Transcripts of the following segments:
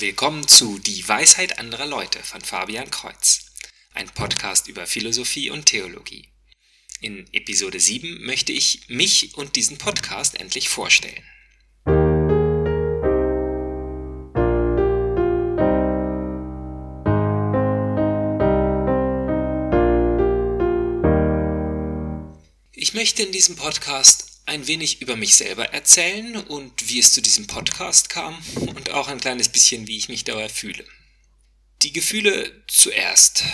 Willkommen zu Die Weisheit anderer Leute von Fabian Kreuz, ein Podcast über Philosophie und Theologie. In Episode 7 möchte ich mich und diesen Podcast endlich vorstellen. Ich möchte in diesem Podcast ein wenig über mich selber erzählen und wie es zu diesem Podcast kam und auch ein kleines bisschen, wie ich mich dabei fühle. Die Gefühle zuerst.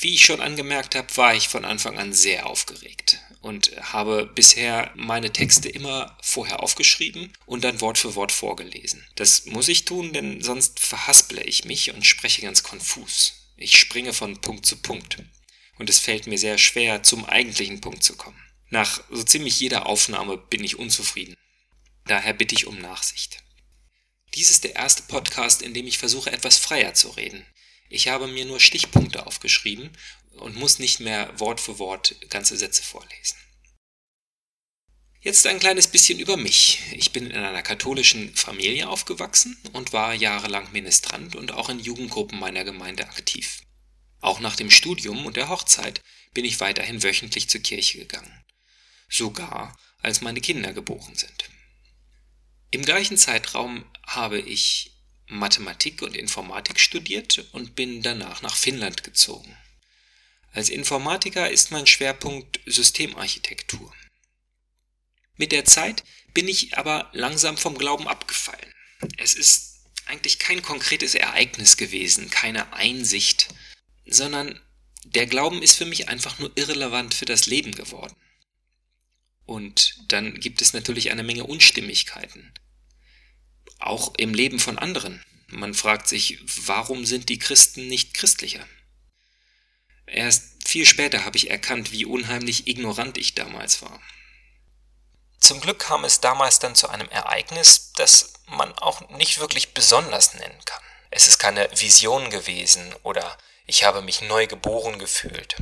Wie ich schon angemerkt habe, war ich von Anfang an sehr aufgeregt und habe bisher meine Texte immer vorher aufgeschrieben und dann Wort für Wort vorgelesen. Das muss ich tun, denn sonst verhasple ich mich und spreche ganz konfus. Ich springe von Punkt zu Punkt. Und es fällt mir sehr schwer, zum eigentlichen Punkt zu kommen. Nach so ziemlich jeder Aufnahme bin ich unzufrieden. Daher bitte ich um Nachsicht. Dies ist der erste Podcast, in dem ich versuche, etwas freier zu reden. Ich habe mir nur Stichpunkte aufgeschrieben und muss nicht mehr Wort für Wort ganze Sätze vorlesen. Jetzt ein kleines bisschen über mich. Ich bin in einer katholischen Familie aufgewachsen und war jahrelang Ministrant und auch in Jugendgruppen meiner Gemeinde aktiv. Auch nach dem Studium und der Hochzeit bin ich weiterhin wöchentlich zur Kirche gegangen sogar als meine Kinder geboren sind. Im gleichen Zeitraum habe ich Mathematik und Informatik studiert und bin danach nach Finnland gezogen. Als Informatiker ist mein Schwerpunkt Systemarchitektur. Mit der Zeit bin ich aber langsam vom Glauben abgefallen. Es ist eigentlich kein konkretes Ereignis gewesen, keine Einsicht, sondern der Glauben ist für mich einfach nur irrelevant für das Leben geworden. Und dann gibt es natürlich eine Menge Unstimmigkeiten. Auch im Leben von anderen. Man fragt sich, warum sind die Christen nicht christlicher? Erst viel später habe ich erkannt, wie unheimlich ignorant ich damals war. Zum Glück kam es damals dann zu einem Ereignis, das man auch nicht wirklich besonders nennen kann. Es ist keine Vision gewesen oder ich habe mich neu geboren gefühlt.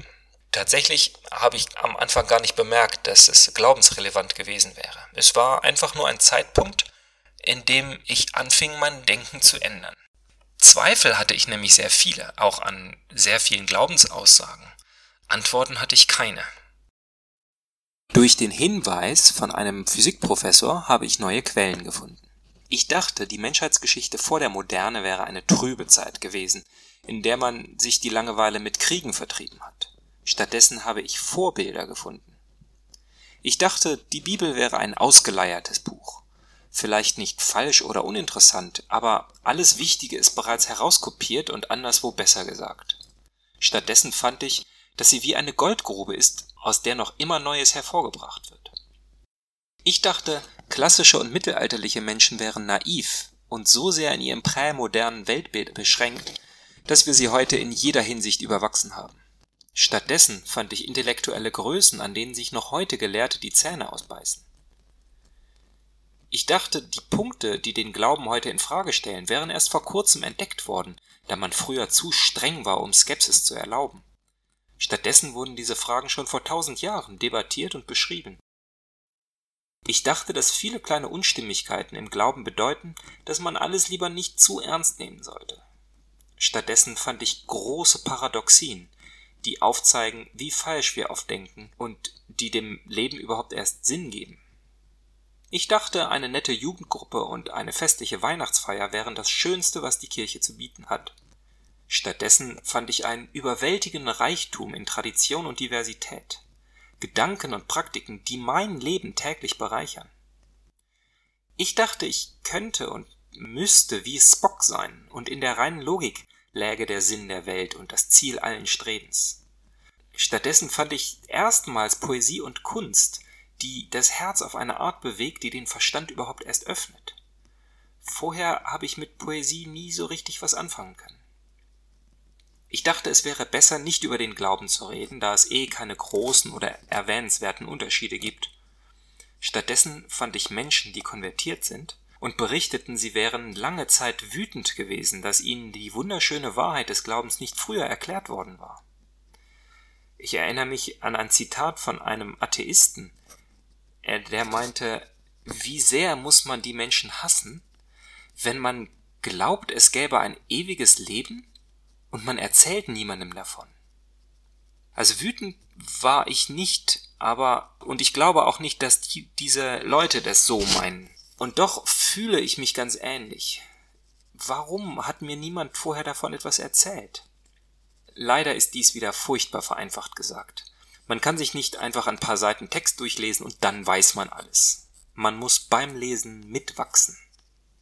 Tatsächlich habe ich am Anfang gar nicht bemerkt, dass es glaubensrelevant gewesen wäre. Es war einfach nur ein Zeitpunkt, in dem ich anfing, mein Denken zu ändern. Zweifel hatte ich nämlich sehr viele, auch an sehr vielen Glaubensaussagen. Antworten hatte ich keine. Durch den Hinweis von einem Physikprofessor habe ich neue Quellen gefunden. Ich dachte, die Menschheitsgeschichte vor der Moderne wäre eine trübe Zeit gewesen, in der man sich die Langeweile mit Kriegen vertrieben hat. Stattdessen habe ich Vorbilder gefunden. Ich dachte, die Bibel wäre ein ausgeleiertes Buch. Vielleicht nicht falsch oder uninteressant, aber alles Wichtige ist bereits herauskopiert und anderswo besser gesagt. Stattdessen fand ich, dass sie wie eine Goldgrube ist, aus der noch immer Neues hervorgebracht wird. Ich dachte, klassische und mittelalterliche Menschen wären naiv und so sehr in ihrem prämodernen Weltbild beschränkt, dass wir sie heute in jeder Hinsicht überwachsen haben. Stattdessen fand ich intellektuelle Größen, an denen sich noch heute Gelehrte die Zähne ausbeißen. Ich dachte, die Punkte, die den Glauben heute in Frage stellen, wären erst vor kurzem entdeckt worden, da man früher zu streng war, um Skepsis zu erlauben. Stattdessen wurden diese Fragen schon vor tausend Jahren debattiert und beschrieben. Ich dachte, dass viele kleine Unstimmigkeiten im Glauben bedeuten, dass man alles lieber nicht zu ernst nehmen sollte. Stattdessen fand ich große Paradoxien, die aufzeigen, wie falsch wir oft denken und die dem Leben überhaupt erst Sinn geben. Ich dachte, eine nette Jugendgruppe und eine festliche Weihnachtsfeier wären das Schönste, was die Kirche zu bieten hat. Stattdessen fand ich einen überwältigenden Reichtum in Tradition und Diversität, Gedanken und Praktiken, die mein Leben täglich bereichern. Ich dachte, ich könnte und müsste wie Spock sein und in der reinen Logik läge der Sinn der Welt und das Ziel allen Strebens. Stattdessen fand ich erstmals Poesie und Kunst, die das Herz auf eine Art bewegt, die den Verstand überhaupt erst öffnet. Vorher habe ich mit Poesie nie so richtig was anfangen können. Ich dachte, es wäre besser, nicht über den Glauben zu reden, da es eh keine großen oder erwähnenswerten Unterschiede gibt. Stattdessen fand ich Menschen, die konvertiert sind, und berichteten, sie wären lange Zeit wütend gewesen, dass ihnen die wunderschöne Wahrheit des Glaubens nicht früher erklärt worden war. Ich erinnere mich an ein Zitat von einem Atheisten, der meinte, wie sehr muss man die Menschen hassen, wenn man glaubt, es gäbe ein ewiges Leben und man erzählt niemandem davon. Also wütend war ich nicht, aber, und ich glaube auch nicht, dass die, diese Leute das so meinen. Und doch fühle ich mich ganz ähnlich. Warum hat mir niemand vorher davon etwas erzählt? Leider ist dies wieder furchtbar vereinfacht gesagt. Man kann sich nicht einfach ein paar Seiten Text durchlesen und dann weiß man alles. Man muss beim Lesen mitwachsen.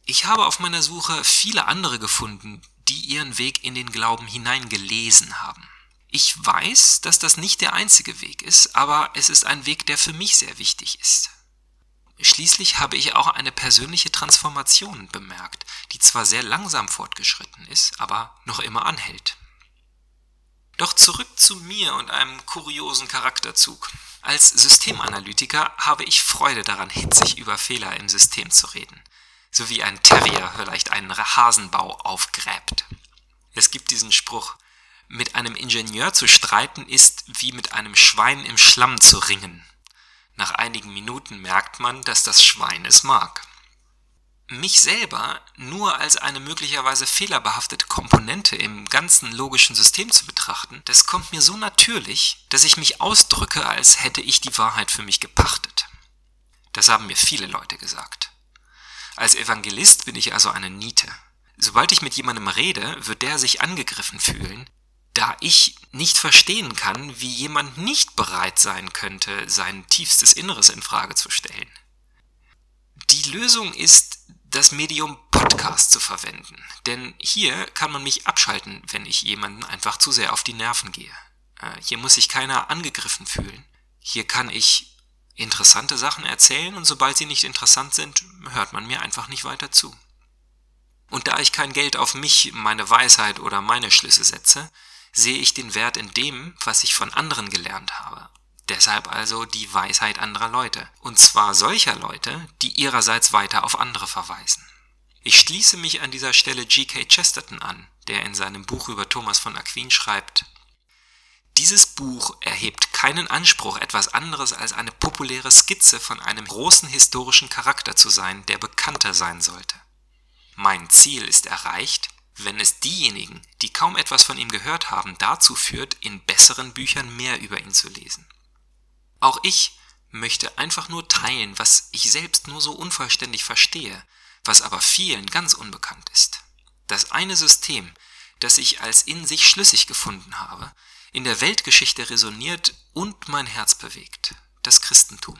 Ich habe auf meiner Suche viele andere gefunden, die ihren Weg in den Glauben hineingelesen haben. Ich weiß, dass das nicht der einzige Weg ist, aber es ist ein Weg, der für mich sehr wichtig ist. Schließlich habe ich auch eine persönliche Transformation bemerkt, die zwar sehr langsam fortgeschritten ist, aber noch immer anhält. Doch zurück zu mir und einem kuriosen Charakterzug. Als Systemanalytiker habe ich Freude daran, hitzig über Fehler im System zu reden, so wie ein Terrier vielleicht einen Hasenbau aufgräbt. Es gibt diesen Spruch, mit einem Ingenieur zu streiten ist wie mit einem Schwein im Schlamm zu ringen. Nach einigen Minuten merkt man, dass das Schwein es mag mich selber nur als eine möglicherweise fehlerbehaftete Komponente im ganzen logischen System zu betrachten, das kommt mir so natürlich, dass ich mich ausdrücke, als hätte ich die Wahrheit für mich gepachtet. Das haben mir viele Leute gesagt. Als Evangelist bin ich also eine Niete. Sobald ich mit jemandem rede, wird der sich angegriffen fühlen, da ich nicht verstehen kann, wie jemand nicht bereit sein könnte, sein tiefstes Inneres in Frage zu stellen. Die Lösung ist, das Medium Podcast zu verwenden. Denn hier kann man mich abschalten, wenn ich jemanden einfach zu sehr auf die Nerven gehe. Äh, hier muss sich keiner angegriffen fühlen. Hier kann ich interessante Sachen erzählen und sobald sie nicht interessant sind, hört man mir einfach nicht weiter zu. Und da ich kein Geld auf mich, meine Weisheit oder meine Schlüsse setze, sehe ich den Wert in dem, was ich von anderen gelernt habe Deshalb also die Weisheit anderer Leute, und zwar solcher Leute, die ihrerseits weiter auf andere verweisen. Ich schließe mich an dieser Stelle G.K. Chesterton an, der in seinem Buch über Thomas von Aquin schreibt, dieses Buch erhebt keinen Anspruch, etwas anderes als eine populäre Skizze von einem großen historischen Charakter zu sein, der bekannter sein sollte. Mein Ziel ist erreicht, wenn es diejenigen, die kaum etwas von ihm gehört haben, dazu führt, in besseren Büchern mehr über ihn zu lesen. Auch ich möchte einfach nur teilen, was ich selbst nur so unvollständig verstehe, was aber vielen ganz unbekannt ist. Das eine System, das ich als in sich schlüssig gefunden habe, in der Weltgeschichte resoniert und mein Herz bewegt, das Christentum.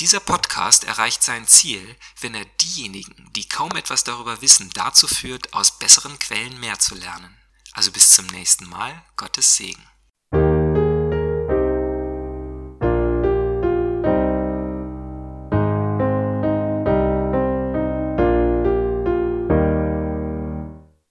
Dieser Podcast erreicht sein Ziel, wenn er diejenigen, die kaum etwas darüber wissen, dazu führt, aus besseren Quellen mehr zu lernen. Also bis zum nächsten Mal, Gottes Segen.